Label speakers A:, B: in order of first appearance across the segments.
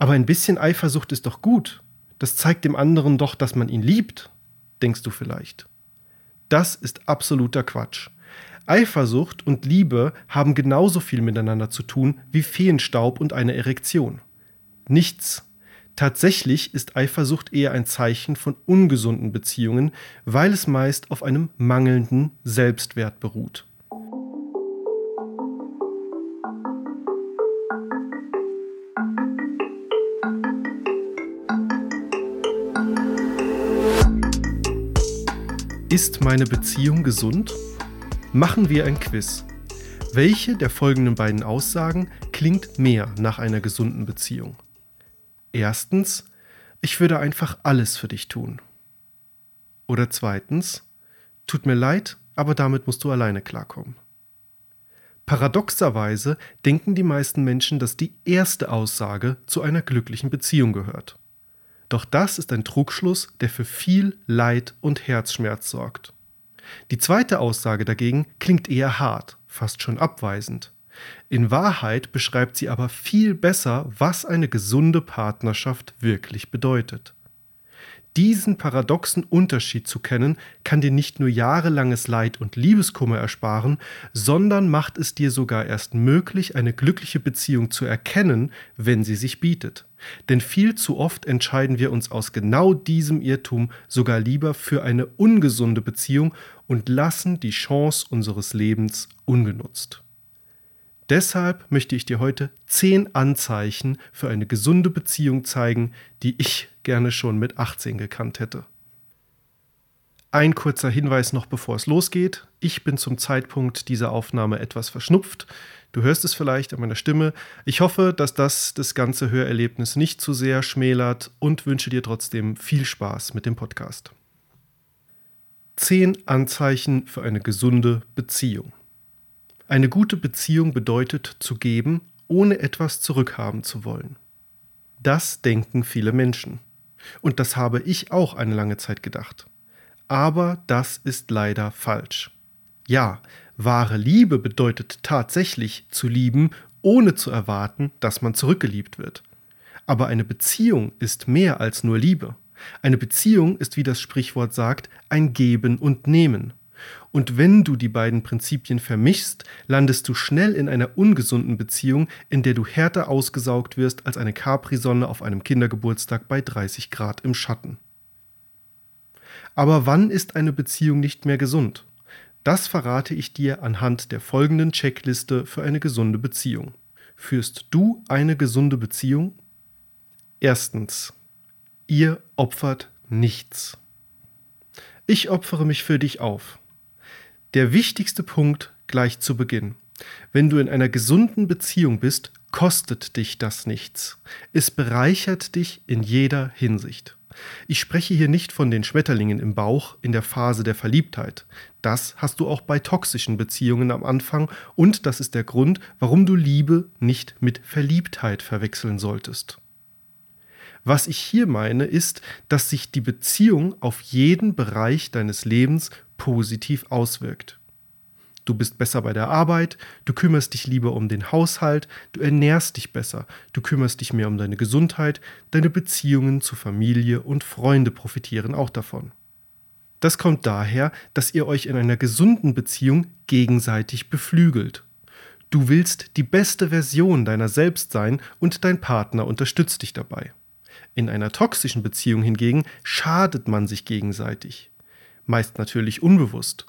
A: Aber ein bisschen Eifersucht ist doch gut. Das zeigt dem anderen doch, dass man ihn liebt, denkst du vielleicht. Das ist absoluter Quatsch. Eifersucht und Liebe haben genauso viel miteinander zu tun wie Feenstaub und eine Erektion. Nichts. Tatsächlich ist Eifersucht eher ein Zeichen von ungesunden Beziehungen, weil es meist auf einem mangelnden Selbstwert beruht. Ist meine Beziehung gesund? Machen wir ein Quiz. Welche der folgenden beiden Aussagen klingt mehr nach einer gesunden Beziehung? Erstens, ich würde einfach alles für dich tun. Oder zweitens, tut mir leid, aber damit musst du alleine klarkommen. Paradoxerweise denken die meisten Menschen, dass die erste Aussage zu einer glücklichen Beziehung gehört. Doch das ist ein Trugschluss, der für viel Leid und Herzschmerz sorgt. Die zweite Aussage dagegen klingt eher hart, fast schon abweisend. In Wahrheit beschreibt sie aber viel besser, was eine gesunde Partnerschaft wirklich bedeutet. Diesen paradoxen Unterschied zu kennen, kann dir nicht nur jahrelanges Leid und Liebeskummer ersparen, sondern macht es dir sogar erst möglich, eine glückliche Beziehung zu erkennen, wenn sie sich bietet. Denn viel zu oft entscheiden wir uns aus genau diesem Irrtum sogar lieber für eine ungesunde Beziehung und lassen die Chance unseres Lebens ungenutzt. Deshalb möchte ich dir heute zehn Anzeichen für eine gesunde Beziehung zeigen, die ich gerne schon mit 18 gekannt hätte. Ein kurzer Hinweis noch bevor es losgeht. Ich bin zum Zeitpunkt dieser Aufnahme etwas verschnupft. Du hörst es vielleicht an meiner Stimme. Ich hoffe, dass das das ganze Hörerlebnis nicht zu sehr schmälert und wünsche dir trotzdem viel Spaß mit dem Podcast. Zehn Anzeichen für eine gesunde Beziehung. Eine gute Beziehung bedeutet zu geben, ohne etwas zurückhaben zu wollen. Das denken viele Menschen. Und das habe ich auch eine lange Zeit gedacht. Aber das ist leider falsch. Ja, wahre Liebe bedeutet tatsächlich zu lieben, ohne zu erwarten, dass man zurückgeliebt wird. Aber eine Beziehung ist mehr als nur Liebe. Eine Beziehung ist, wie das Sprichwort sagt, ein Geben und Nehmen. Und wenn du die beiden Prinzipien vermischst, landest du schnell in einer ungesunden Beziehung, in der du härter ausgesaugt wirst als eine Capri-Sonne auf einem Kindergeburtstag bei 30 Grad im Schatten. Aber wann ist eine Beziehung nicht mehr gesund? Das verrate ich dir anhand der folgenden Checkliste für eine gesunde Beziehung. Führst du eine gesunde Beziehung? Erstens. Ihr opfert nichts. Ich opfere mich für dich auf. Der wichtigste Punkt gleich zu Beginn. Wenn du in einer gesunden Beziehung bist, kostet dich das nichts. Es bereichert dich in jeder Hinsicht. Ich spreche hier nicht von den Schmetterlingen im Bauch in der Phase der Verliebtheit. Das hast du auch bei toxischen Beziehungen am Anfang und das ist der Grund, warum du Liebe nicht mit Verliebtheit verwechseln solltest. Was ich hier meine, ist, dass sich die Beziehung auf jeden Bereich deines Lebens positiv auswirkt. Du bist besser bei der Arbeit, du kümmerst dich lieber um den Haushalt, du ernährst dich besser, du kümmerst dich mehr um deine Gesundheit, deine Beziehungen zu Familie und Freunde profitieren auch davon. Das kommt daher, dass ihr euch in einer gesunden Beziehung gegenseitig beflügelt. Du willst die beste Version deiner selbst sein und dein Partner unterstützt dich dabei. In einer toxischen Beziehung hingegen schadet man sich gegenseitig meist natürlich unbewusst.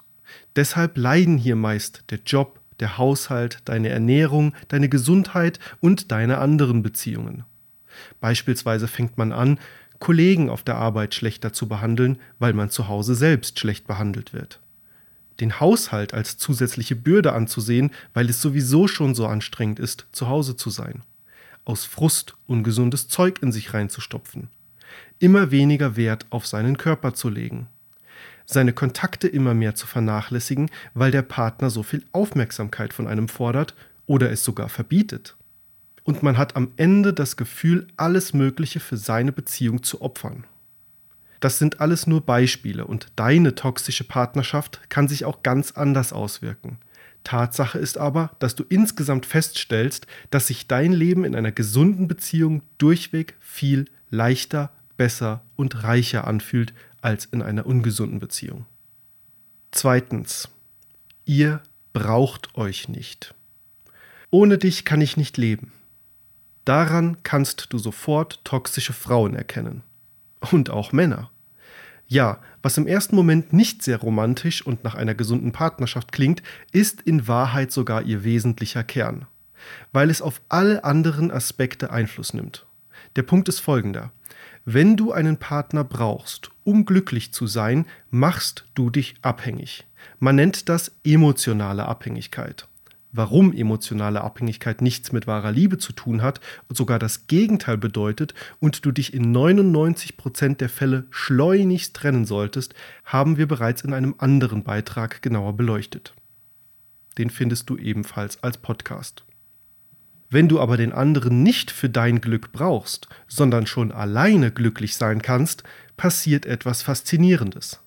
A: Deshalb leiden hier meist der Job, der Haushalt, deine Ernährung, deine Gesundheit und deine anderen Beziehungen. Beispielsweise fängt man an, Kollegen auf der Arbeit schlechter zu behandeln, weil man zu Hause selbst schlecht behandelt wird. Den Haushalt als zusätzliche Bürde anzusehen, weil es sowieso schon so anstrengend ist, zu Hause zu sein. Aus Frust ungesundes Zeug in sich reinzustopfen. Immer weniger Wert auf seinen Körper zu legen seine Kontakte immer mehr zu vernachlässigen, weil der Partner so viel Aufmerksamkeit von einem fordert oder es sogar verbietet. Und man hat am Ende das Gefühl, alles Mögliche für seine Beziehung zu opfern. Das sind alles nur Beispiele und deine toxische Partnerschaft kann sich auch ganz anders auswirken. Tatsache ist aber, dass du insgesamt feststellst, dass sich dein Leben in einer gesunden Beziehung durchweg viel leichter, besser und reicher anfühlt als in einer ungesunden Beziehung. Zweitens, ihr braucht euch nicht. Ohne dich kann ich nicht leben. Daran kannst du sofort toxische Frauen erkennen. Und auch Männer. Ja, was im ersten Moment nicht sehr romantisch und nach einer gesunden Partnerschaft klingt, ist in Wahrheit sogar ihr wesentlicher Kern, weil es auf alle anderen Aspekte Einfluss nimmt. Der Punkt ist folgender. Wenn du einen Partner brauchst, um glücklich zu sein, machst du dich abhängig. Man nennt das emotionale Abhängigkeit warum emotionale Abhängigkeit nichts mit wahrer Liebe zu tun hat und sogar das Gegenteil bedeutet und du dich in 99 Prozent der Fälle schleunigst trennen solltest, haben wir bereits in einem anderen Beitrag genauer beleuchtet. Den findest du ebenfalls als Podcast. Wenn du aber den anderen nicht für dein Glück brauchst, sondern schon alleine glücklich sein kannst, passiert etwas Faszinierendes.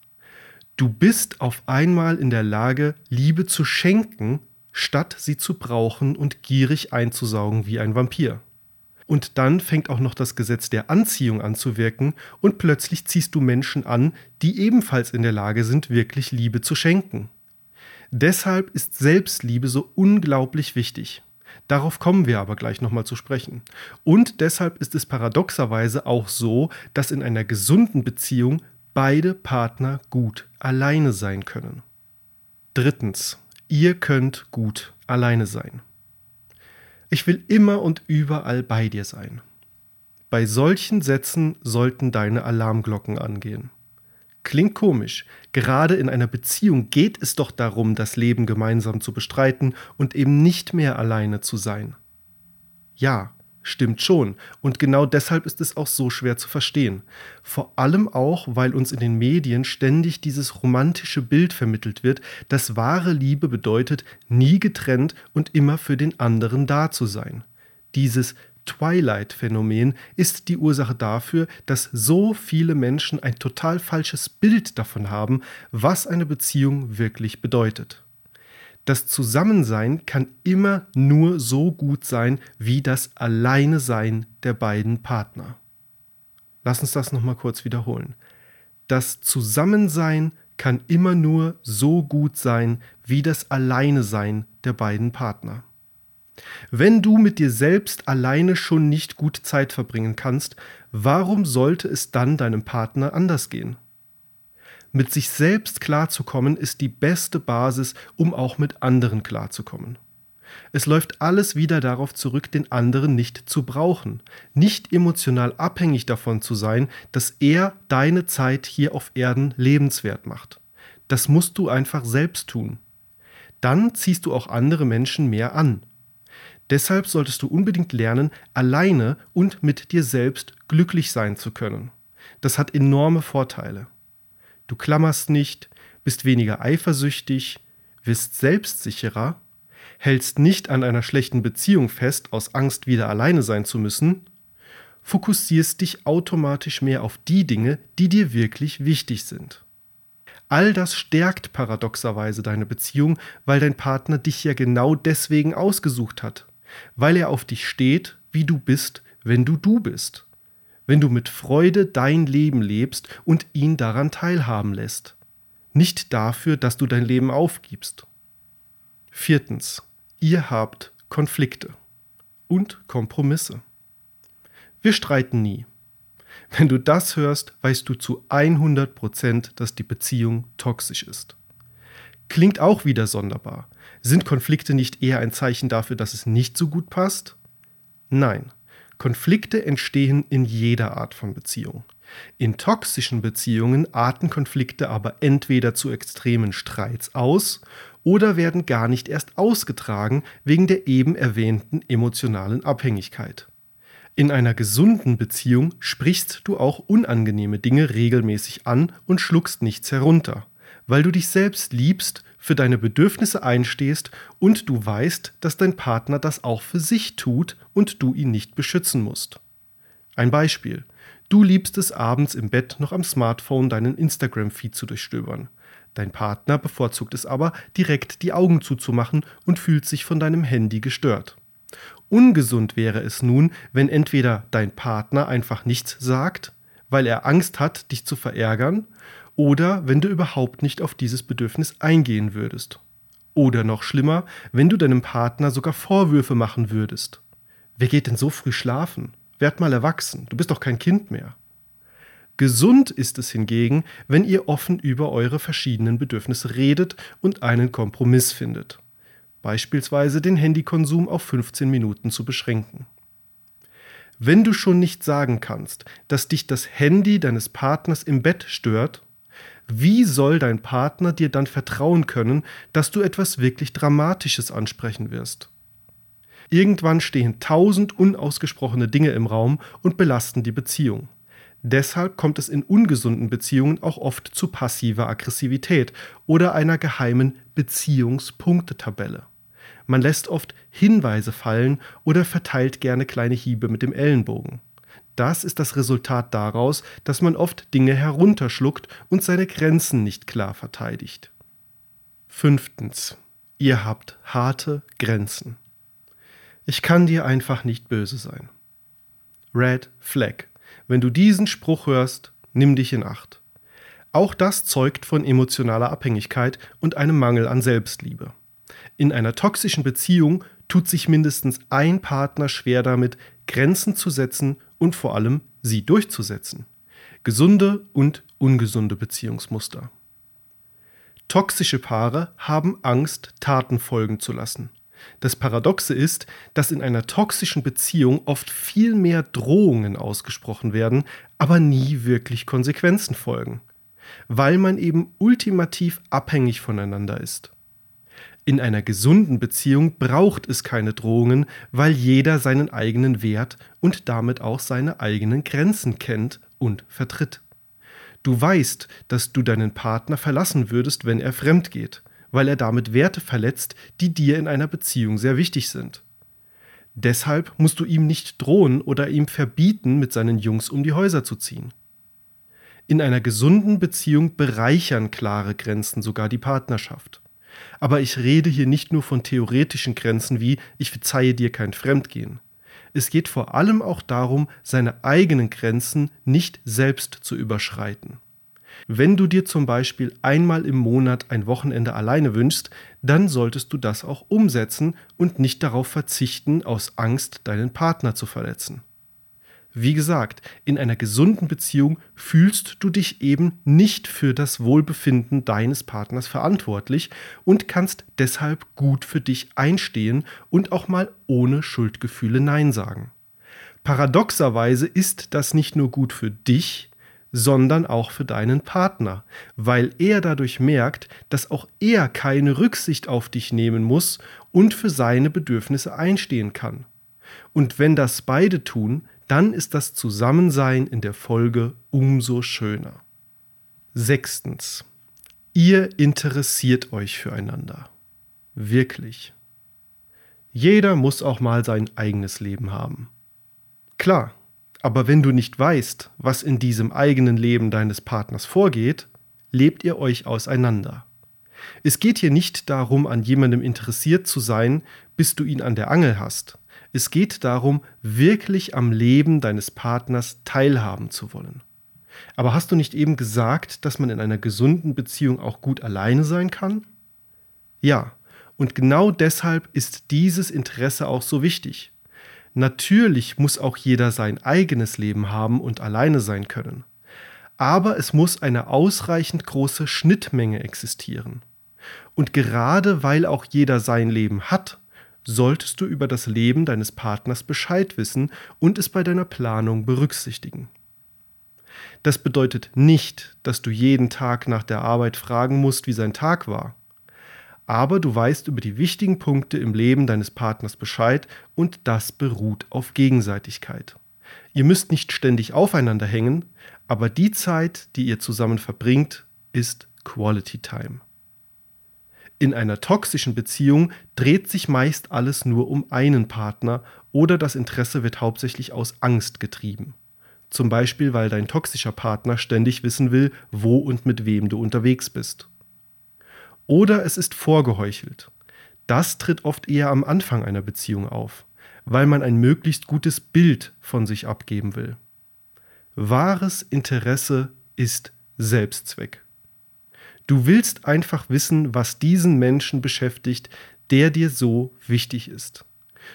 A: Du bist auf einmal in der Lage, Liebe zu schenken, statt sie zu brauchen und gierig einzusaugen wie ein Vampir. Und dann fängt auch noch das Gesetz der Anziehung an zu wirken und plötzlich ziehst du Menschen an, die ebenfalls in der Lage sind, wirklich Liebe zu schenken. Deshalb ist Selbstliebe so unglaublich wichtig. Darauf kommen wir aber gleich nochmal zu sprechen. Und deshalb ist es paradoxerweise auch so, dass in einer gesunden Beziehung beide Partner gut alleine sein können. Drittens, Ihr könnt gut alleine sein. Ich will immer und überall bei dir sein. Bei solchen Sätzen sollten deine Alarmglocken angehen. Klingt komisch, gerade in einer Beziehung geht es doch darum, das Leben gemeinsam zu bestreiten und eben nicht mehr alleine zu sein. Ja, Stimmt schon. Und genau deshalb ist es auch so schwer zu verstehen. Vor allem auch, weil uns in den Medien ständig dieses romantische Bild vermittelt wird, dass wahre Liebe bedeutet, nie getrennt und immer für den anderen da zu sein. Dieses Twilight-Phänomen ist die Ursache dafür, dass so viele Menschen ein total falsches Bild davon haben, was eine Beziehung wirklich bedeutet. Das Zusammensein kann immer nur so gut sein wie das Alleinesein der beiden Partner. Lass uns das nochmal kurz wiederholen. Das Zusammensein kann immer nur so gut sein wie das Alleinesein der beiden Partner. Wenn du mit dir selbst alleine schon nicht gut Zeit verbringen kannst, warum sollte es dann deinem Partner anders gehen? Mit sich selbst klarzukommen ist die beste Basis, um auch mit anderen klarzukommen. Es läuft alles wieder darauf zurück, den anderen nicht zu brauchen, nicht emotional abhängig davon zu sein, dass er deine Zeit hier auf Erden lebenswert macht. Das musst du einfach selbst tun. Dann ziehst du auch andere Menschen mehr an. Deshalb solltest du unbedingt lernen, alleine und mit dir selbst glücklich sein zu können. Das hat enorme Vorteile. Du klammerst nicht, bist weniger eifersüchtig, wirst selbstsicherer, hältst nicht an einer schlechten Beziehung fest aus Angst, wieder alleine sein zu müssen, fokussierst dich automatisch mehr auf die Dinge, die dir wirklich wichtig sind. All das stärkt paradoxerweise deine Beziehung, weil dein Partner dich ja genau deswegen ausgesucht hat, weil er auf dich steht, wie du bist, wenn du du bist wenn du mit Freude dein Leben lebst und ihn daran teilhaben lässt. Nicht dafür, dass du dein Leben aufgibst. Viertens. Ihr habt Konflikte und Kompromisse. Wir streiten nie. Wenn du das hörst, weißt du zu 100 Prozent, dass die Beziehung toxisch ist. Klingt auch wieder sonderbar. Sind Konflikte nicht eher ein Zeichen dafür, dass es nicht so gut passt? Nein. Konflikte entstehen in jeder Art von Beziehung. In toxischen Beziehungen arten Konflikte aber entweder zu extremen Streits aus oder werden gar nicht erst ausgetragen wegen der eben erwähnten emotionalen Abhängigkeit. In einer gesunden Beziehung sprichst du auch unangenehme Dinge regelmäßig an und schluckst nichts herunter, weil du dich selbst liebst für deine Bedürfnisse einstehst und du weißt, dass dein Partner das auch für sich tut und du ihn nicht beschützen musst. Ein Beispiel. Du liebst es abends im Bett noch am Smartphone deinen Instagram-Feed zu durchstöbern. Dein Partner bevorzugt es aber, direkt die Augen zuzumachen und fühlt sich von deinem Handy gestört. Ungesund wäre es nun, wenn entweder dein Partner einfach nichts sagt, weil er Angst hat, dich zu verärgern, oder wenn du überhaupt nicht auf dieses Bedürfnis eingehen würdest. Oder noch schlimmer, wenn du deinem Partner sogar Vorwürfe machen würdest. Wer geht denn so früh schlafen? Werd mal erwachsen, du bist doch kein Kind mehr. Gesund ist es hingegen, wenn ihr offen über eure verschiedenen Bedürfnisse redet und einen Kompromiss findet. Beispielsweise den Handykonsum auf 15 Minuten zu beschränken. Wenn du schon nicht sagen kannst, dass dich das Handy deines Partners im Bett stört, wie soll dein Partner dir dann vertrauen können, dass du etwas wirklich Dramatisches ansprechen wirst? Irgendwann stehen tausend unausgesprochene Dinge im Raum und belasten die Beziehung. Deshalb kommt es in ungesunden Beziehungen auch oft zu passiver Aggressivität oder einer geheimen Beziehungspunktetabelle. Man lässt oft Hinweise fallen oder verteilt gerne kleine Hiebe mit dem Ellenbogen. Das ist das Resultat daraus, dass man oft Dinge herunterschluckt und seine Grenzen nicht klar verteidigt. Fünftens. Ihr habt harte Grenzen. Ich kann dir einfach nicht böse sein. Red Flag. Wenn du diesen Spruch hörst, nimm dich in Acht. Auch das zeugt von emotionaler Abhängigkeit und einem Mangel an Selbstliebe. In einer toxischen Beziehung tut sich mindestens ein Partner schwer damit, Grenzen zu setzen und vor allem sie durchzusetzen. Gesunde und ungesunde Beziehungsmuster. Toxische Paare haben Angst, Taten folgen zu lassen. Das Paradoxe ist, dass in einer toxischen Beziehung oft viel mehr Drohungen ausgesprochen werden, aber nie wirklich Konsequenzen folgen, weil man eben ultimativ abhängig voneinander ist. In einer gesunden Beziehung braucht es keine Drohungen, weil jeder seinen eigenen Wert und damit auch seine eigenen Grenzen kennt und vertritt. Du weißt, dass du deinen Partner verlassen würdest, wenn er fremd geht weil er damit Werte verletzt, die dir in einer Beziehung sehr wichtig sind. Deshalb musst du ihm nicht drohen oder ihm verbieten, mit seinen Jungs um die Häuser zu ziehen. In einer gesunden Beziehung bereichern klare Grenzen sogar die Partnerschaft. Aber ich rede hier nicht nur von theoretischen Grenzen wie ich verzeihe dir kein Fremdgehen. Es geht vor allem auch darum, seine eigenen Grenzen nicht selbst zu überschreiten. Wenn du dir zum Beispiel einmal im Monat ein Wochenende alleine wünschst, dann solltest du das auch umsetzen und nicht darauf verzichten, aus Angst, deinen Partner zu verletzen. Wie gesagt, in einer gesunden Beziehung fühlst du dich eben nicht für das Wohlbefinden deines Partners verantwortlich und kannst deshalb gut für dich einstehen und auch mal ohne Schuldgefühle Nein sagen. Paradoxerweise ist das nicht nur gut für dich, sondern auch für deinen Partner, weil er dadurch merkt, dass auch er keine Rücksicht auf dich nehmen muss und für seine Bedürfnisse einstehen kann. Und wenn das beide tun, dann ist das Zusammensein in der Folge umso schöner. Sechstens. Ihr interessiert euch füreinander. Wirklich. Jeder muss auch mal sein eigenes Leben haben. Klar, aber wenn du nicht weißt, was in diesem eigenen Leben deines Partners vorgeht, lebt ihr euch auseinander. Es geht hier nicht darum, an jemandem interessiert zu sein, bis du ihn an der Angel hast. Es geht darum, wirklich am Leben deines Partners teilhaben zu wollen. Aber hast du nicht eben gesagt, dass man in einer gesunden Beziehung auch gut alleine sein kann? Ja, und genau deshalb ist dieses Interesse auch so wichtig. Natürlich muss auch jeder sein eigenes Leben haben und alleine sein können. Aber es muss eine ausreichend große Schnittmenge existieren. Und gerade weil auch jeder sein Leben hat, solltest du über das Leben deines Partners Bescheid wissen und es bei deiner Planung berücksichtigen. Das bedeutet nicht, dass du jeden Tag nach der Arbeit fragen musst, wie sein Tag war aber du weißt über die wichtigen Punkte im Leben deines Partners Bescheid und das beruht auf Gegenseitigkeit. Ihr müsst nicht ständig aufeinander hängen, aber die Zeit, die ihr zusammen verbringt, ist Quality Time. In einer toxischen Beziehung dreht sich meist alles nur um einen Partner oder das Interesse wird hauptsächlich aus Angst getrieben. Zum Beispiel, weil dein toxischer Partner ständig wissen will, wo und mit wem du unterwegs bist Oder es ist vorgeheuchelt. Das tritt oft eher am Anfang einer Beziehung auf, weil man ein möglichst gutes Bild von sich abgeben will. Wahres Interesse ist Selbstzweck. Du willst einfach wissen, was diesen Menschen beschäftigt, der dir so wichtig ist.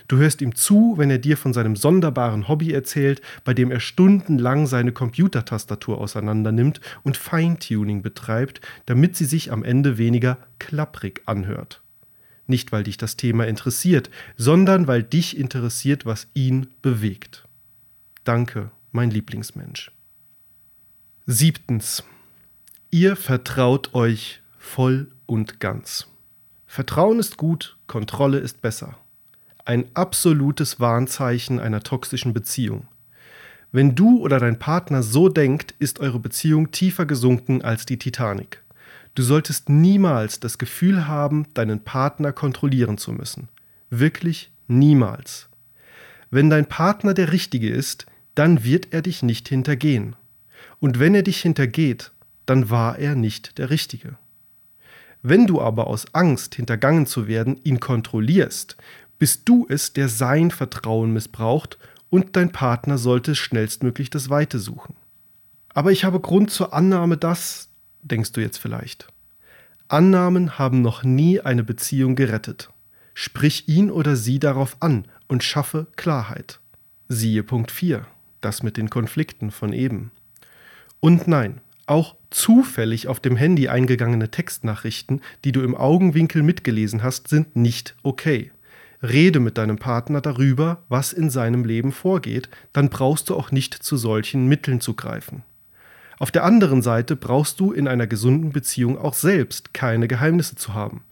A: Du hörst ihm zu, wenn er dir von seinem sonderbaren Hobby erzählt, bei dem er stundenlang seine Computertastatur auseinandernimmt und Feintuning betreibt, damit sie sich am Ende weniger klapprig anhört. Nicht, weil dich das Thema interessiert, sondern weil dich interessiert, was ihn bewegt. Danke, mein Lieblingsmensch. Siebtens. Ihr vertraut euch voll und ganz. Vertrauen ist gut, Kontrolle ist besser. Ein absolutes Warnzeichen einer toxischen Beziehung. Wenn du oder dein Partner so denkt, ist eure Beziehung tiefer gesunken als die Titanic. Du solltest niemals das Gefühl haben, deinen Partner kontrollieren zu müssen. Wirklich niemals. Wenn dein Partner der Richtige ist, dann wird er dich nicht hintergehen. Und wenn er dich hintergeht, dann war er nicht der Richtige. Wenn du aber aus Angst, hintergangen zu werden, ihn kontrollierst, bist du es, der sein Vertrauen missbraucht und dein Partner sollte schnellstmöglich das Weite suchen. Aber ich habe Grund zur Annahme, dass, denkst du jetzt vielleicht. Annahmen haben noch nie eine Beziehung gerettet. Sprich ihn oder sie darauf an und schaffe Klarheit. Siehe Punkt 4, das mit den Konflikten von eben. Und nein, auch zufällig auf dem Handy eingegangene Textnachrichten, die du im Augenwinkel mitgelesen hast, sind nicht okay. Rede mit deinem Partner darüber, was in seinem Leben vorgeht, dann brauchst du auch nicht zu solchen Mitteln zu greifen. Auf der anderen Seite brauchst du in einer gesunden Beziehung auch selbst keine Geheimnisse zu haben.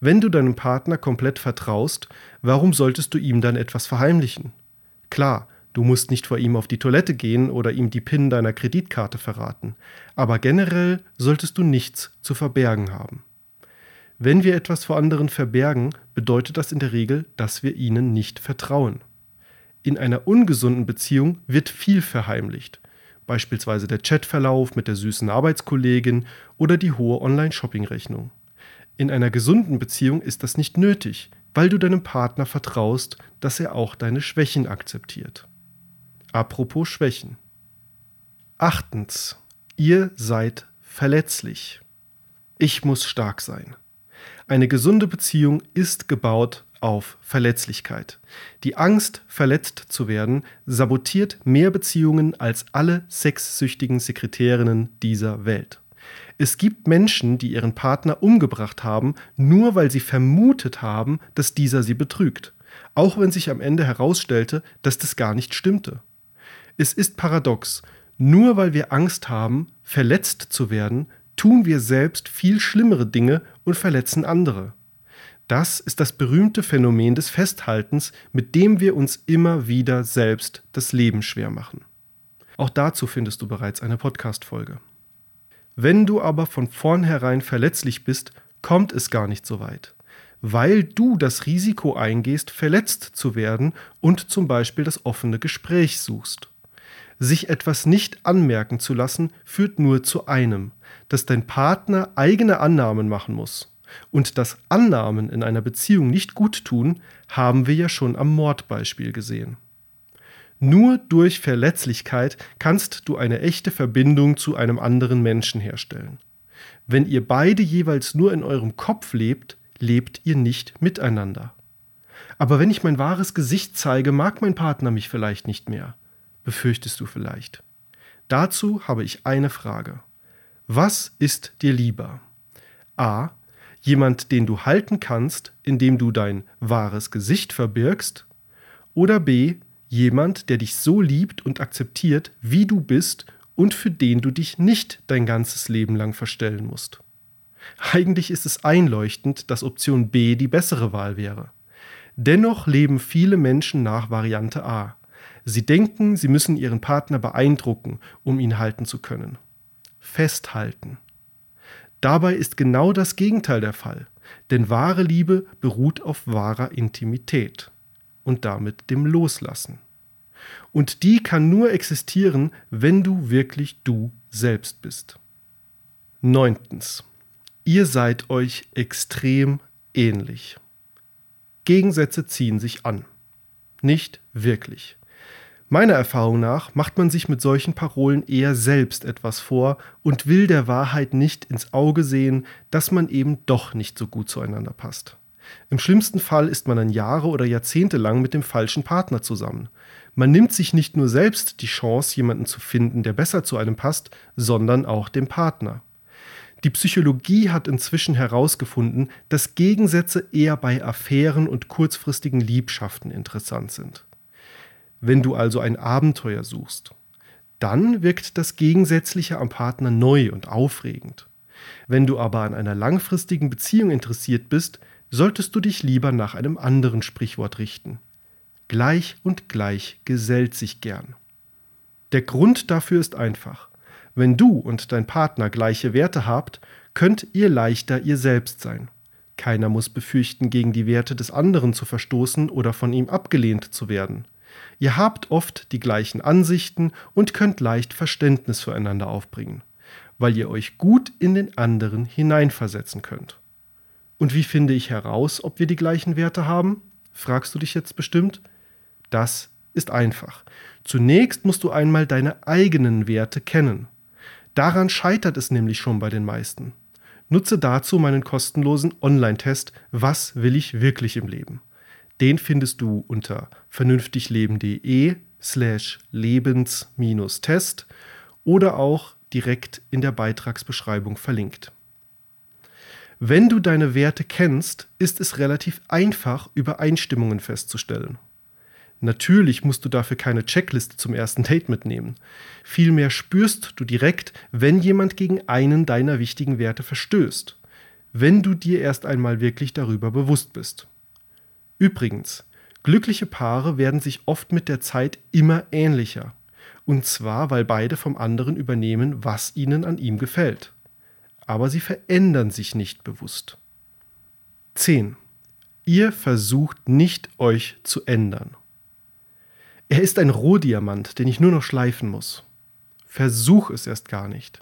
A: Wenn du deinem Partner komplett vertraust, warum solltest du ihm dann etwas verheimlichen? Klar, Du musst nicht vor ihm auf die Toilette gehen oder ihm die PIN deiner Kreditkarte verraten, aber generell solltest du nichts zu verbergen haben. Wenn wir etwas vor anderen verbergen, bedeutet das in der Regel, dass wir ihnen nicht vertrauen. In einer ungesunden Beziehung wird viel verheimlicht, beispielsweise der Chatverlauf mit der süßen Arbeitskollegin oder die hohe Online-Shopping-Rechnung. In einer gesunden Beziehung ist das nicht nötig, weil du deinem Partner vertraust, dass er auch deine Schwächen akzeptiert. Apropos Schwächen. Achtens. Ihr seid verletzlich. Ich muss stark sein. Eine gesunde Beziehung ist gebaut auf Verletzlichkeit. Die Angst, verletzt zu werden, sabotiert mehr Beziehungen als alle sexsüchtigen Sekretärinnen dieser Welt. Es gibt Menschen, die ihren Partner umgebracht haben, nur weil sie vermutet haben, dass dieser sie betrügt, auch wenn sich am Ende herausstellte, dass das gar nicht stimmte. Es ist paradox. Nur weil wir Angst haben, verletzt zu werden, tun wir selbst viel schlimmere Dinge und verletzen andere. Das ist das berühmte Phänomen des Festhaltens, mit dem wir uns immer wieder selbst das Leben schwer machen. Auch dazu findest du bereits eine Podcast-Folge. Wenn du aber von vornherein verletzlich bist, kommt es gar nicht so weit, weil du das Risiko eingehst, verletzt zu werden und zum Beispiel das offene Gespräch suchst. Sich etwas nicht anmerken zu lassen, führt nur zu einem, dass dein Partner eigene Annahmen machen muss. Und dass Annahmen in einer Beziehung nicht gut tun, haben wir ja schon am Mordbeispiel gesehen. Nur durch Verletzlichkeit kannst du eine echte Verbindung zu einem anderen Menschen herstellen. Wenn ihr beide jeweils nur in eurem Kopf lebt, lebt ihr nicht miteinander. Aber wenn ich mein wahres Gesicht zeige, mag mein Partner mich vielleicht nicht mehr befürchtest du vielleicht. Dazu habe ich eine Frage. Was ist dir lieber? A. Jemand, den du halten kannst, indem du dein wahres Gesicht verbirgst? Oder B. Jemand, der dich so liebt und akzeptiert, wie du bist und für den du dich nicht dein ganzes Leben lang verstellen musst? Eigentlich ist es einleuchtend, dass Option B die bessere Wahl wäre. Dennoch leben viele Menschen nach Variante A. Sie denken, sie müssen ihren Partner beeindrucken, um ihn halten zu können. Festhalten. Dabei ist genau das Gegenteil der Fall, denn wahre Liebe beruht auf wahrer Intimität und damit dem Loslassen. Und die kann nur existieren, wenn du wirklich du selbst bist. Neuntens. Ihr seid euch extrem ähnlich. Gegensätze ziehen sich an. Nicht wirklich. Meiner Erfahrung nach macht man sich mit solchen Parolen eher selbst etwas vor und will der Wahrheit nicht ins Auge sehen, dass man eben doch nicht so gut zueinander passt. Im schlimmsten Fall ist man dann Jahre oder Jahrzehnte lang mit dem falschen Partner zusammen. Man nimmt sich nicht nur selbst die Chance, jemanden zu finden, der besser zu einem passt, sondern auch dem Partner. Die Psychologie hat inzwischen herausgefunden, dass Gegensätze eher bei Affären und kurzfristigen Liebschaften interessant sind. Wenn du also ein Abenteuer suchst, dann wirkt das Gegensätzliche am Partner neu und aufregend. Wenn du aber an einer langfristigen Beziehung interessiert bist, solltest du dich lieber nach einem anderen Sprichwort richten. Gleich und gleich gesellt sich gern. Der Grund dafür ist einfach. Wenn du und dein Partner gleiche Werte habt, könnt ihr leichter ihr selbst sein. Keiner muss befürchten, gegen die Werte des anderen zu verstoßen oder von ihm abgelehnt zu werden. Ihr habt oft die gleichen Ansichten und könnt leicht Verständnis füreinander aufbringen, weil ihr euch gut in den anderen hineinversetzen könnt. Und wie finde ich heraus, ob wir die gleichen Werte haben? Fragst du dich jetzt bestimmt? Das ist einfach. Zunächst musst du einmal deine eigenen Werte kennen. Daran scheitert es nämlich schon bei den meisten. Nutze dazu meinen kostenlosen Online-Test Was will ich wirklich im Leben? Den findest du unter vernünftigleben.de slash lebens-test oder auch direkt in der Beitragsbeschreibung verlinkt. Wenn du deine Werte kennst, ist es relativ einfach, Übereinstimmungen festzustellen. Natürlich musst du dafür keine Checkliste zum ersten Date mitnehmen. Vielmehr spürst du direkt, wenn jemand gegen einen deiner wichtigen Werte verstößt, wenn du dir erst einmal wirklich darüber bewusst bist. Übrigens, glückliche Paare werden sich oft mit der Zeit immer ähnlicher. Und zwar, weil beide vom anderen übernehmen, was ihnen an ihm gefällt aber sie verändern sich nicht bewusst. 10. Ihr versucht nicht euch zu ändern. Er ist ein Rohdiamant, den ich nur noch schleifen muss. Versuch es erst gar nicht.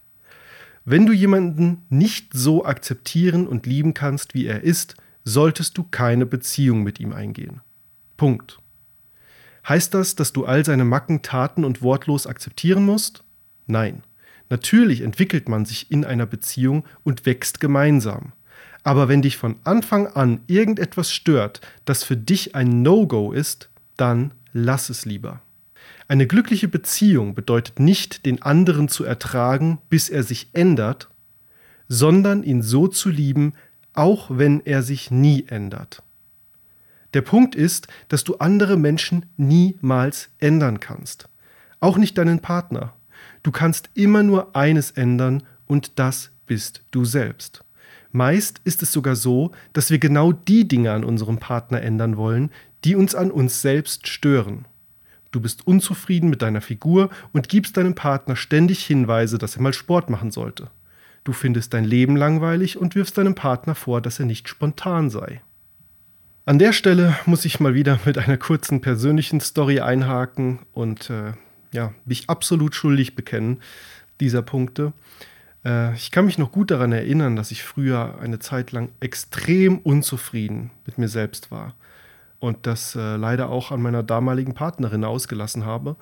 A: Wenn du jemanden nicht so akzeptieren und lieben kannst, wie er ist, solltest du keine Beziehung mit ihm eingehen. Punkt. Heißt das, dass du all seine Macken, Taten und wortlos akzeptieren musst? Nein. Natürlich entwickelt man sich in einer Beziehung und wächst gemeinsam. Aber wenn dich von Anfang an irgendetwas stört, das für dich ein No-Go ist, dann lass es lieber. Eine glückliche Beziehung bedeutet nicht, den anderen zu ertragen, bis er sich ändert, sondern ihn so zu lieben, auch wenn er sich nie ändert. Der Punkt ist, dass du andere Menschen niemals ändern kannst. Auch nicht deinen Partner. Du kannst immer nur eines ändern und das bist du selbst. Meist ist es sogar so, dass wir genau die Dinge an unserem Partner ändern wollen, die uns an uns selbst stören. Du bist unzufrieden mit deiner Figur und gibst deinem Partner ständig Hinweise, dass er mal Sport machen sollte. Du findest dein Leben langweilig und wirfst deinem Partner vor, dass er nicht spontan sei. An der Stelle muss ich mal wieder mit einer kurzen persönlichen Story einhaken und äh, ja, mich absolut schuldig bekennen, dieser Punkte. Äh, ich kann mich noch gut daran erinnern, dass ich früher eine Zeit lang extrem unzufrieden mit mir selbst war und das äh, leider auch an meiner damaligen Partnerin ausgelassen habe.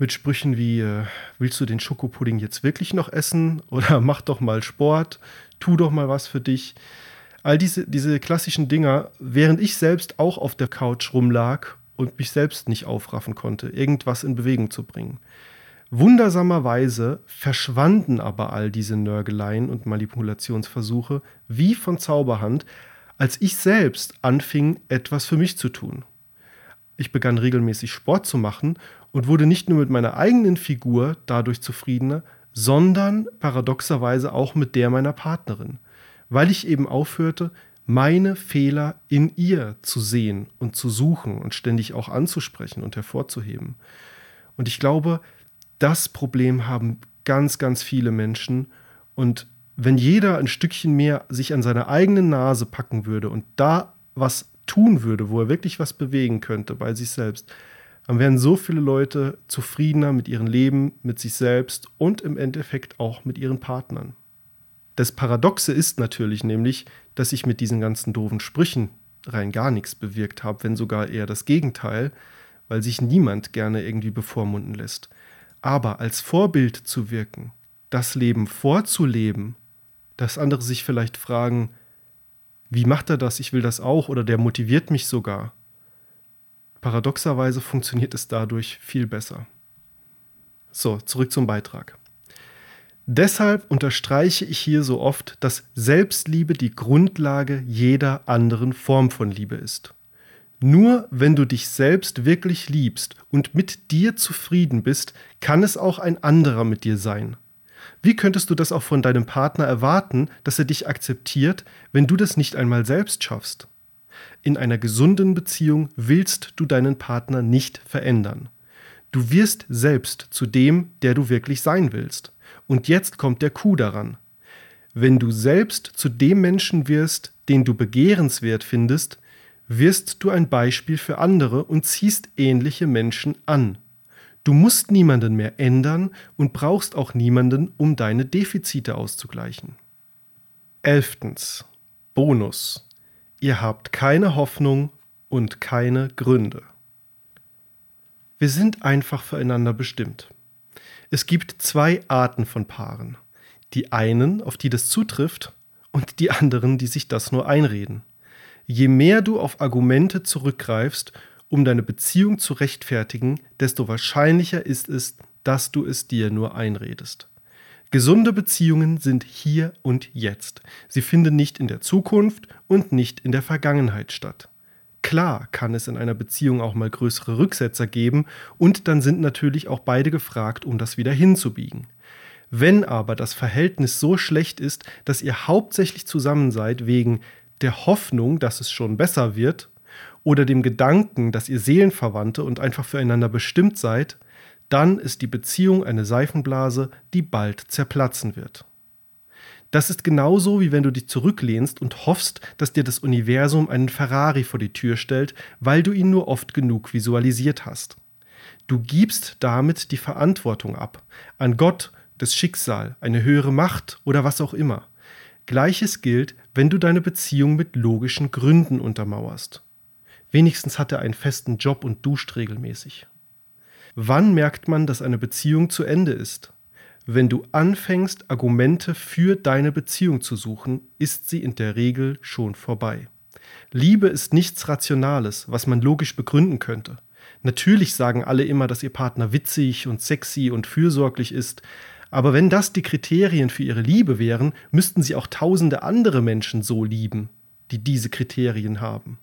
A: Mit Sprüchen wie, äh, willst du den Schokopudding jetzt wirklich noch essen? Oder mach doch mal Sport, tu doch mal was für dich. All diese, diese klassischen Dinger, während ich selbst auch auf der Couch rumlag und mich selbst nicht aufraffen konnte, irgendwas in Bewegung zu bringen. Wundersamerweise verschwanden aber all diese Nörgeleien und Manipulationsversuche wie von Zauberhand, als ich selbst anfing, etwas für mich zu tun. Ich begann regelmäßig Sport zu machen und wurde nicht nur mit meiner eigenen Figur dadurch zufriedener, sondern paradoxerweise auch mit der meiner Partnerin, weil ich eben aufhörte, meine Fehler in ihr zu sehen und zu suchen und ständig auch anzusprechen und hervorzuheben. Und ich glaube, das Problem haben ganz, ganz viele Menschen. Und wenn jeder ein Stückchen mehr sich an seine eigene Nase packen würde und da was tun würde, wo er wirklich was bewegen könnte bei sich selbst, dann wären so viele Leute zufriedener mit ihrem Leben, mit sich selbst und im Endeffekt auch mit ihren Partnern. Das Paradoxe ist natürlich nämlich, dass ich mit diesen ganzen doofen Sprüchen rein gar nichts bewirkt habe, wenn sogar eher das Gegenteil, weil sich niemand gerne irgendwie bevormunden lässt. Aber als Vorbild zu wirken, das Leben vorzuleben, dass andere sich vielleicht fragen, wie macht er das? Ich will das auch oder der motiviert mich sogar. Paradoxerweise funktioniert es dadurch viel besser. So, zurück zum Beitrag. Deshalb unterstreiche ich hier so oft, dass Selbstliebe die Grundlage jeder anderen Form von Liebe ist. Nur wenn du dich selbst wirklich liebst und mit dir zufrieden bist, kann es auch ein anderer mit dir sein. Wie könntest du das auch von deinem Partner erwarten, dass er dich akzeptiert, wenn du das nicht einmal selbst schaffst? In einer gesunden Beziehung willst du deinen Partner nicht verändern. Du wirst selbst zu dem, der du wirklich sein willst. Und jetzt kommt der Coup daran. Wenn du selbst zu dem Menschen wirst, den du begehrenswert findest, wirst du ein Beispiel für andere und ziehst ähnliche Menschen an. Du musst niemanden mehr ändern und brauchst auch niemanden, um deine Defizite auszugleichen. Elftens. Bonus. Ihr habt keine Hoffnung und keine Gründe. Wir sind einfach füreinander bestimmt. Es gibt zwei Arten von Paaren. Die einen, auf die das zutrifft, und die anderen, die sich das nur einreden. Je mehr du auf Argumente zurückgreifst, um deine Beziehung zu rechtfertigen, desto wahrscheinlicher ist es, dass du es dir nur einredest. Gesunde Beziehungen sind hier und jetzt. Sie finden nicht in der Zukunft und nicht in der Vergangenheit statt. Klar kann es in einer Beziehung auch mal größere Rücksetzer geben und dann sind natürlich auch beide gefragt, um das wieder hinzubiegen. Wenn aber das Verhältnis so schlecht ist, dass ihr hauptsächlich zusammen seid wegen der Hoffnung, dass es schon besser wird, oder dem Gedanken, dass ihr Seelenverwandte und einfach füreinander bestimmt seid, dann ist die Beziehung eine Seifenblase, die bald zerplatzen wird. Das ist genauso, wie wenn du dich zurücklehnst und hoffst, dass dir das Universum einen Ferrari vor die Tür stellt, weil du ihn nur oft genug visualisiert hast. Du gibst damit die Verantwortung ab an Gott, das Schicksal, eine höhere Macht oder was auch immer. Gleiches gilt, wenn du deine Beziehung mit logischen Gründen untermauerst. Wenigstens hat er einen festen Job und duscht regelmäßig. Wann merkt man, dass eine Beziehung zu Ende ist? Wenn du anfängst, Argumente für deine Beziehung zu suchen, ist sie in der Regel schon vorbei. Liebe ist nichts Rationales, was man logisch begründen könnte. Natürlich sagen alle immer, dass ihr Partner witzig und sexy und fürsorglich ist, aber wenn das die Kriterien für ihre Liebe wären, müssten sie auch tausende andere Menschen so lieben, die diese Kriterien haben.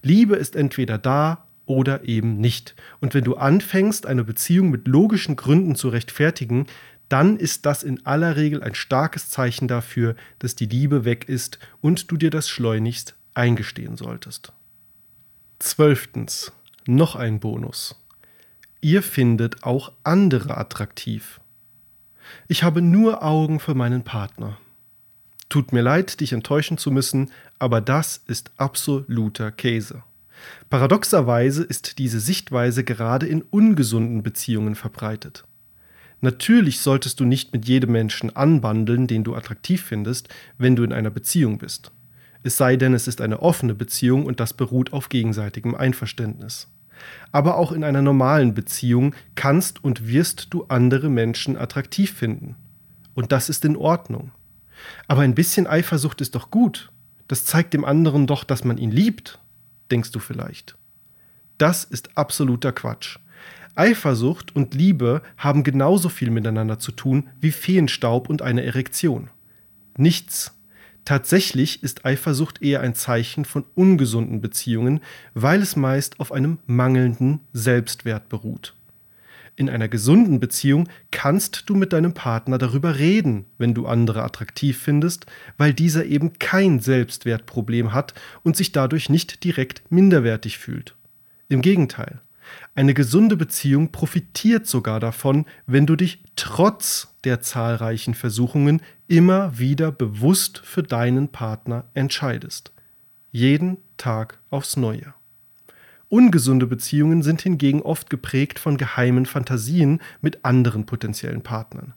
A: Liebe ist entweder da oder eben nicht. Und wenn du anfängst, eine Beziehung mit logischen Gründen zu rechtfertigen, dann ist das in aller Regel ein starkes Zeichen dafür, dass die Liebe weg ist und du dir das schleunigst eingestehen solltest. Zwölftens. Noch ein Bonus. Ihr findet auch andere attraktiv. Ich habe nur Augen für meinen Partner. Tut mir leid, dich enttäuschen zu müssen, aber das ist absoluter Käse. Paradoxerweise ist diese Sichtweise gerade in ungesunden Beziehungen verbreitet. Natürlich solltest du nicht mit jedem Menschen anbandeln, den du attraktiv findest, wenn du in einer Beziehung bist. Es sei denn, es ist eine offene Beziehung und das beruht auf gegenseitigem Einverständnis. Aber auch in einer normalen Beziehung kannst und wirst du andere Menschen attraktiv finden. Und das ist in Ordnung. Aber ein bisschen Eifersucht ist doch gut. Das zeigt dem anderen doch, dass man ihn liebt, denkst du vielleicht. Das ist absoluter Quatsch. Eifersucht und Liebe haben genauso viel miteinander zu tun wie Feenstaub und eine Erektion. Nichts. Tatsächlich ist Eifersucht eher ein Zeichen von ungesunden Beziehungen, weil es meist auf einem mangelnden Selbstwert beruht. In einer gesunden Beziehung kannst du mit deinem Partner darüber reden, wenn du andere attraktiv findest, weil dieser eben kein Selbstwertproblem hat und sich dadurch nicht direkt minderwertig fühlt. Im Gegenteil. Eine gesunde Beziehung profitiert sogar davon, wenn du dich trotz der zahlreichen Versuchungen immer wieder bewusst für deinen Partner entscheidest. Jeden Tag aufs Neue. Ungesunde Beziehungen sind hingegen oft geprägt von geheimen Fantasien mit anderen potenziellen Partnern.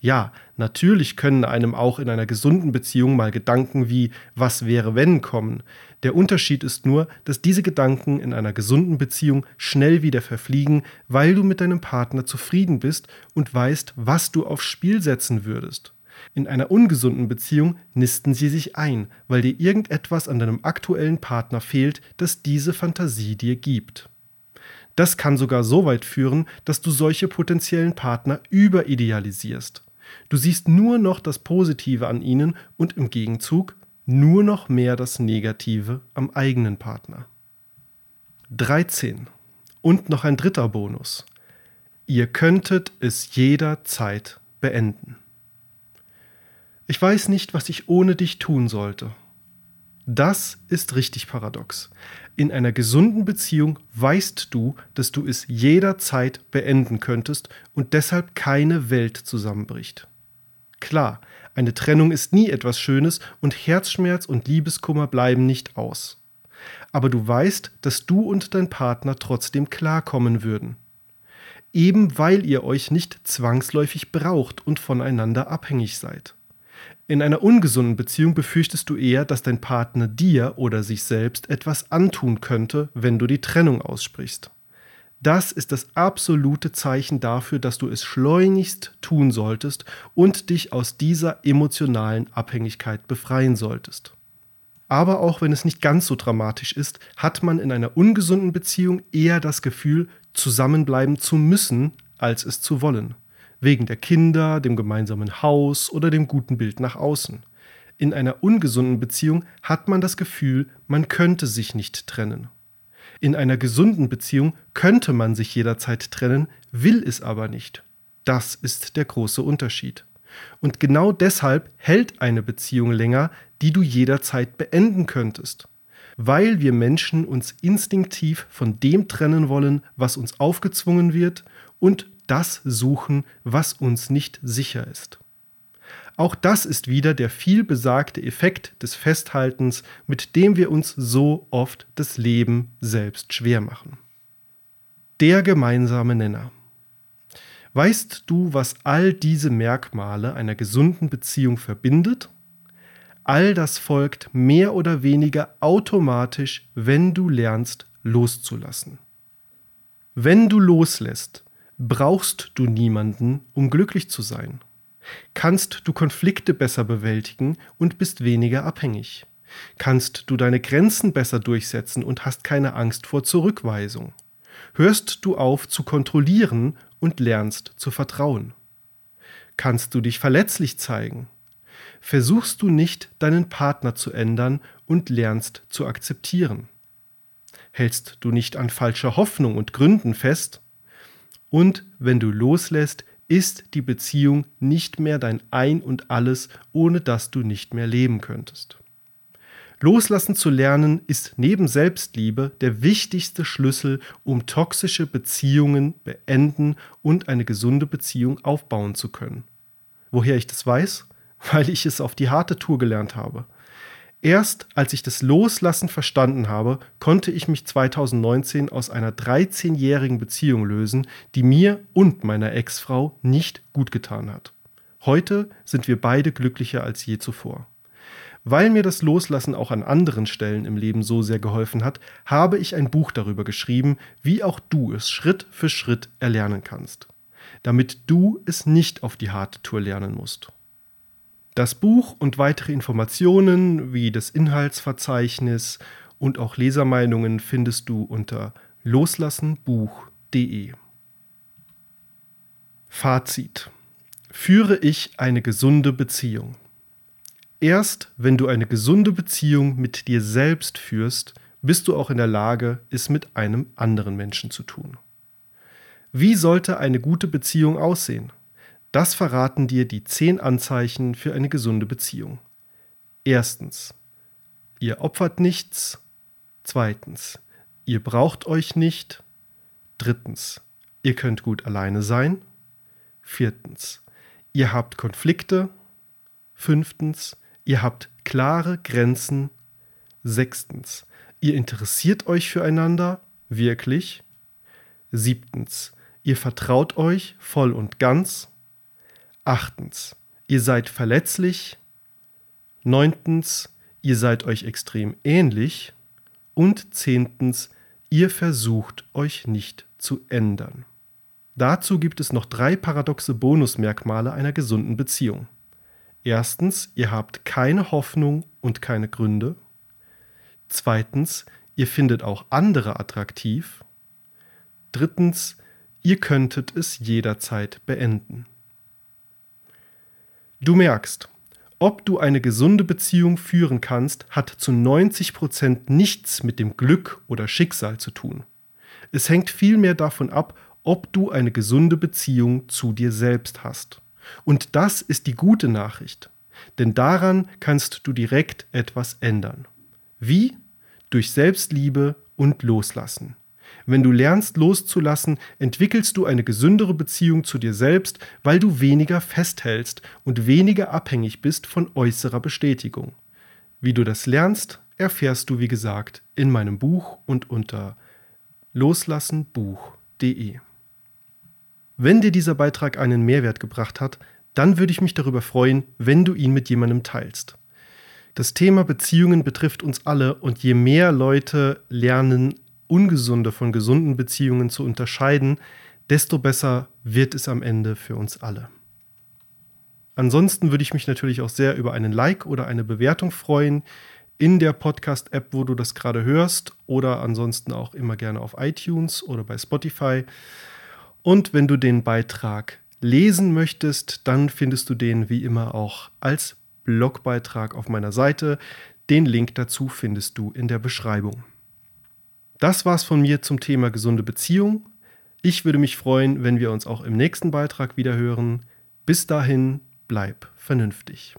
A: Ja, natürlich können einem auch in einer gesunden Beziehung mal Gedanken wie was wäre wenn kommen. Der Unterschied ist nur, dass diese Gedanken in einer gesunden Beziehung schnell wieder verfliegen, weil du mit deinem Partner zufrieden bist und weißt, was du aufs Spiel setzen würdest. In einer ungesunden Beziehung nisten sie sich ein, weil dir irgendetwas an deinem aktuellen Partner fehlt, das diese Fantasie dir gibt. Das kann sogar so weit führen, dass du solche potenziellen Partner überidealisierst. Du siehst nur noch das Positive an ihnen und im Gegenzug nur noch mehr das Negative am eigenen Partner. 13. Und noch ein dritter Bonus. Ihr könntet es jederzeit beenden. Ich weiß nicht, was ich ohne dich tun sollte. Das ist richtig paradox. In einer gesunden Beziehung weißt du, dass du es jederzeit beenden könntest und deshalb keine Welt zusammenbricht. Klar, eine Trennung ist nie etwas Schönes und Herzschmerz und Liebeskummer bleiben nicht aus. Aber du weißt, dass du und dein Partner trotzdem klarkommen würden. Eben weil ihr euch nicht zwangsläufig braucht und voneinander abhängig seid. In einer ungesunden Beziehung befürchtest du eher, dass dein Partner dir oder sich selbst etwas antun könnte, wenn du die Trennung aussprichst. Das ist das absolute Zeichen dafür, dass du es schleunigst tun solltest und dich aus dieser emotionalen Abhängigkeit befreien solltest. Aber auch wenn es nicht ganz so dramatisch ist, hat man in einer ungesunden Beziehung eher das Gefühl, zusammenbleiben zu müssen, als es zu wollen wegen der Kinder, dem gemeinsamen Haus oder dem guten Bild nach außen. In einer ungesunden Beziehung hat man das Gefühl, man könnte sich nicht trennen. In einer gesunden Beziehung könnte man sich jederzeit trennen, will es aber nicht. Das ist der große Unterschied. Und genau deshalb hält eine Beziehung länger, die du jederzeit beenden könntest. Weil wir Menschen uns instinktiv von dem trennen wollen, was uns aufgezwungen wird und das suchen, was uns nicht sicher ist. Auch das ist wieder der vielbesagte Effekt des Festhaltens, mit dem wir uns so oft das Leben selbst schwer machen. Der gemeinsame Nenner. Weißt du, was all diese Merkmale einer gesunden Beziehung verbindet? All das folgt mehr oder weniger automatisch, wenn du lernst loszulassen. Wenn du loslässt, brauchst du niemanden, um glücklich zu sein. Kannst du Konflikte besser bewältigen und bist weniger abhängig. Kannst du deine Grenzen besser durchsetzen und hast keine Angst vor Zurückweisung. Hörst du auf zu kontrollieren und lernst zu vertrauen. Kannst du dich verletzlich zeigen. Versuchst du nicht, deinen Partner zu ändern und lernst zu akzeptieren. Hältst du nicht an falscher Hoffnung und Gründen fest und wenn du loslässt, ist die Beziehung nicht mehr dein Ein und alles, ohne dass du nicht mehr leben könntest. Loslassen zu lernen ist neben Selbstliebe der wichtigste Schlüssel, um toxische Beziehungen beenden und eine gesunde Beziehung aufbauen zu können. Woher ich das weiß? Weil ich es auf die harte Tour gelernt habe. Erst als ich das Loslassen verstanden habe, konnte ich mich 2019 aus einer 13-jährigen Beziehung lösen, die mir und meiner Ex-Frau nicht gut getan hat. Heute sind wir beide glücklicher als je zuvor. Weil mir das Loslassen auch an anderen Stellen im Leben so sehr geholfen hat, habe ich ein Buch darüber geschrieben, wie auch du es Schritt für Schritt erlernen kannst, damit du es nicht auf die harte Tour lernen musst. Das Buch und weitere Informationen wie das Inhaltsverzeichnis und auch Lesermeinungen findest du unter loslassenbuch.de. Fazit. Führe ich eine gesunde Beziehung? Erst wenn du eine gesunde Beziehung mit dir selbst führst, bist du auch in der Lage, es mit einem anderen Menschen zu tun. Wie sollte eine gute Beziehung aussehen? Das verraten dir die zehn Anzeichen für eine gesunde Beziehung. Erstens, ihr opfert nichts. Zweitens, ihr braucht euch nicht. Drittens, ihr könnt gut alleine sein. Viertens, ihr habt Konflikte. Fünftens, ihr habt klare Grenzen. Sechstens, ihr interessiert euch füreinander, wirklich. Siebtens, ihr vertraut euch voll und ganz. Achtens, ihr seid verletzlich. Neuntens, ihr seid euch extrem ähnlich. Und zehntens, ihr versucht euch nicht zu ändern. Dazu gibt es noch drei paradoxe Bonusmerkmale einer gesunden Beziehung. Erstens, ihr habt keine Hoffnung und keine Gründe. Zweitens, ihr findet auch andere attraktiv. Drittens, ihr könntet es jederzeit beenden. Du merkst, ob du eine gesunde Beziehung führen kannst, hat zu 90 Prozent nichts mit dem Glück oder Schicksal zu tun. Es hängt vielmehr davon ab, ob du eine gesunde Beziehung zu dir selbst hast. Und das ist die gute Nachricht, denn daran kannst du direkt etwas ändern. Wie? Durch Selbstliebe und Loslassen. Wenn du lernst loszulassen, entwickelst du eine gesündere Beziehung zu dir selbst, weil du weniger festhältst und weniger abhängig bist von äußerer Bestätigung. Wie du das lernst, erfährst du, wie gesagt, in meinem Buch und unter loslassenbuch.de. Wenn dir dieser Beitrag einen Mehrwert gebracht hat, dann würde ich mich darüber freuen, wenn du ihn mit jemandem teilst. Das Thema Beziehungen betrifft uns alle und je mehr Leute lernen, ungesunde von gesunden Beziehungen zu unterscheiden, desto besser wird es am Ende für uns alle. Ansonsten würde ich mich natürlich auch sehr über einen Like oder eine Bewertung freuen in der Podcast-App, wo du das gerade hörst, oder ansonsten auch immer gerne auf iTunes oder bei Spotify. Und wenn du den Beitrag lesen möchtest, dann findest du den wie immer auch als Blogbeitrag auf meiner Seite. Den Link dazu findest du in der Beschreibung. Das war's von mir zum Thema gesunde Beziehung. Ich würde mich freuen, wenn wir uns auch im nächsten Beitrag wieder hören. Bis dahin, bleib vernünftig.